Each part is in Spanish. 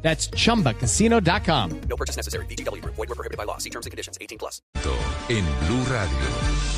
That's chumbacasino.com. No purchase necessary. BGW. Void were prohibited by law. See terms and conditions. 18 plus. En Blue Radio.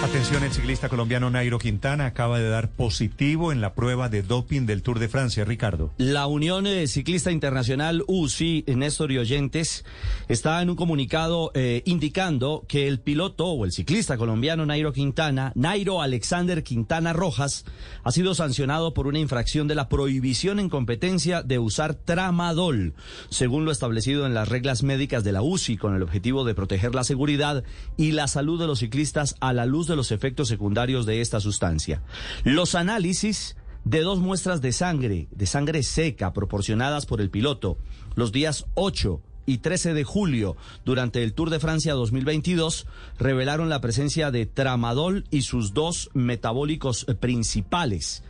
Atención, el ciclista colombiano Nairo Quintana acaba de dar positivo en la prueba de doping del Tour de Francia, Ricardo. La Unión eh, Ciclista Internacional UCI, Néstor y Oyentes, está en un comunicado eh, indicando que el piloto o el ciclista colombiano Nairo Quintana, Nairo Alexander Quintana Rojas, ha sido sancionado por una infracción de la prohibición en competencia de usar tramadol, según lo establecido en las reglas médicas de la UCI, con el objetivo de proteger la seguridad y la salud de los ciclistas a la luz de los efectos secundarios de esta sustancia. Los análisis de dos muestras de sangre, de sangre seca, proporcionadas por el piloto, los días 8 y 13 de julio durante el Tour de Francia 2022 revelaron la presencia de tramadol y sus dos metabólicos principales.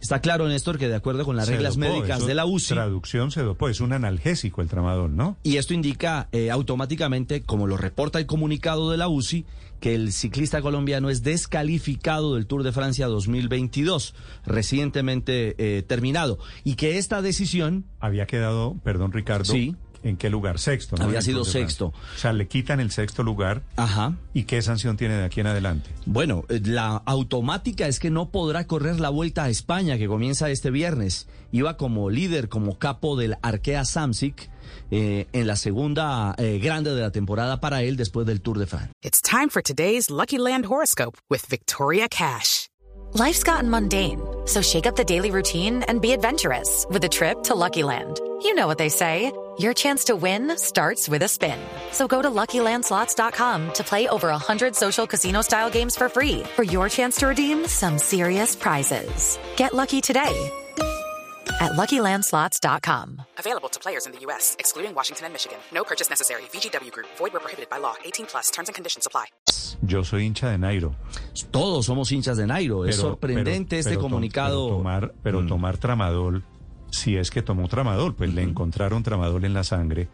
Está claro, Néstor, que de acuerdo con las reglas médicas eso, de la UCI, Traducción se dopó, es un analgésico el tramadol, ¿no? y esto indica eh, automáticamente, como lo reporta el comunicado de la UCI, que el ciclista colombiano es descalificado del Tour de Francia 2022, recientemente eh, terminado, y que esta decisión Había quedado, perdón Ricardo, Sí. ¿En qué lugar? Sexto, ¿no? Había sido sexto. O sea, le quitan el sexto lugar. Ajá. ¿Y qué sanción tiene de aquí en adelante? Bueno, eh, la automática es que no podrá correr la vuelta a España que comienza este viernes. Iba como líder, como capo del Arkea Samsic eh, en la segunda eh, grande de la temporada para él después del Tour de France. It's time for today's Lucky Land horoscope with Victoria Cash. Life's gotten mundane, so shake up the daily routine and be adventurous with a trip to Lucky Land. You know what they say. Your chance to win starts with a spin. So go to LuckyLandSlots.com to play over 100 social casino-style games for free for your chance to redeem some serious prizes. Get lucky today at LuckyLandSlots.com. Available to players in the U.S., excluding Washington and Michigan. No purchase necessary. VGW Group, void were prohibited by law. 18 plus terms and conditions apply. Yo soy hincha de Nairo. Todos somos hinchas de Nairo. es sorprendente pero- este pero to- comunicado. Pero tomar, pero Mm. tomar tramadol, si es que tomó tramadol, pues le encontraron tramadol en la sangre.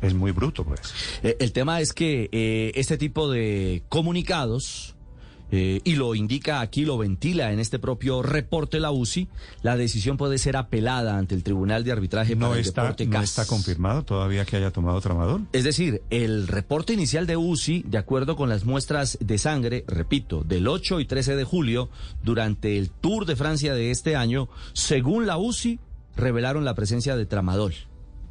Es muy bruto, pues. Eh, el tema es que eh, este tipo de comunicados, eh, y lo indica aquí, lo ventila en este propio reporte la UCI, la decisión puede ser apelada ante el Tribunal de Arbitraje No para el está, Deporte no CAS. está confirmado todavía que haya tomado tramadol. Es decir, el reporte inicial de UCI, de acuerdo con las muestras de sangre, repito, del 8 y 13 de julio, durante el Tour de Francia de este año, según la UCI, revelaron la presencia de tramadol.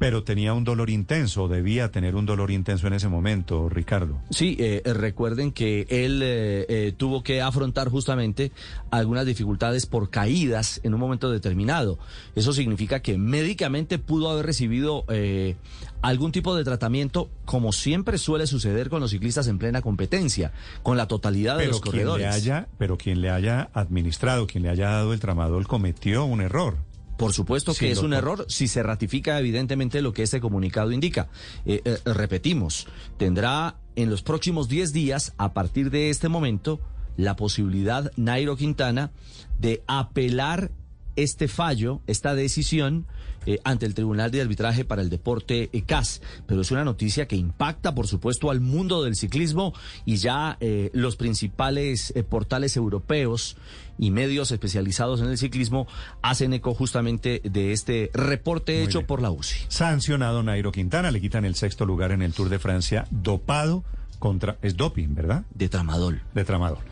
Pero tenía un dolor intenso, debía tener un dolor intenso en ese momento, Ricardo. Sí, eh, eh, recuerden que él eh, eh, tuvo que afrontar justamente algunas dificultades por caídas en un momento determinado. Eso significa que médicamente pudo haber recibido eh, algún tipo de tratamiento, como siempre suele suceder con los ciclistas en plena competencia, con la totalidad de Pero los quien, le corredores. haya, pero quien le haya administrado, quien le haya dado el tramadol, cometió un error. Por supuesto que Sí, es un error si se ratifica evidentemente lo que este comunicado indica. Eh, eh, repetimos, tendrá en los próximos 10 días, a partir de este momento, la posibilidad, Nairo Quintana, de apelar este fallo, esta decisión, eh, ante el Tribunal de Arbitraje para el Deporte eh, CAS. Pero es una noticia que impacta, por supuesto, al mundo del ciclismo y ya eh, los principales portales europeos y medios especializados en el ciclismo hacen eco justamente de este reporte hecho bien. por la UCI. Sancionado Nairo Quintana, le quitan el sexto lugar en el Tour de Francia, dopado contra... Es doping, ¿verdad? De tramadol. De tramadol.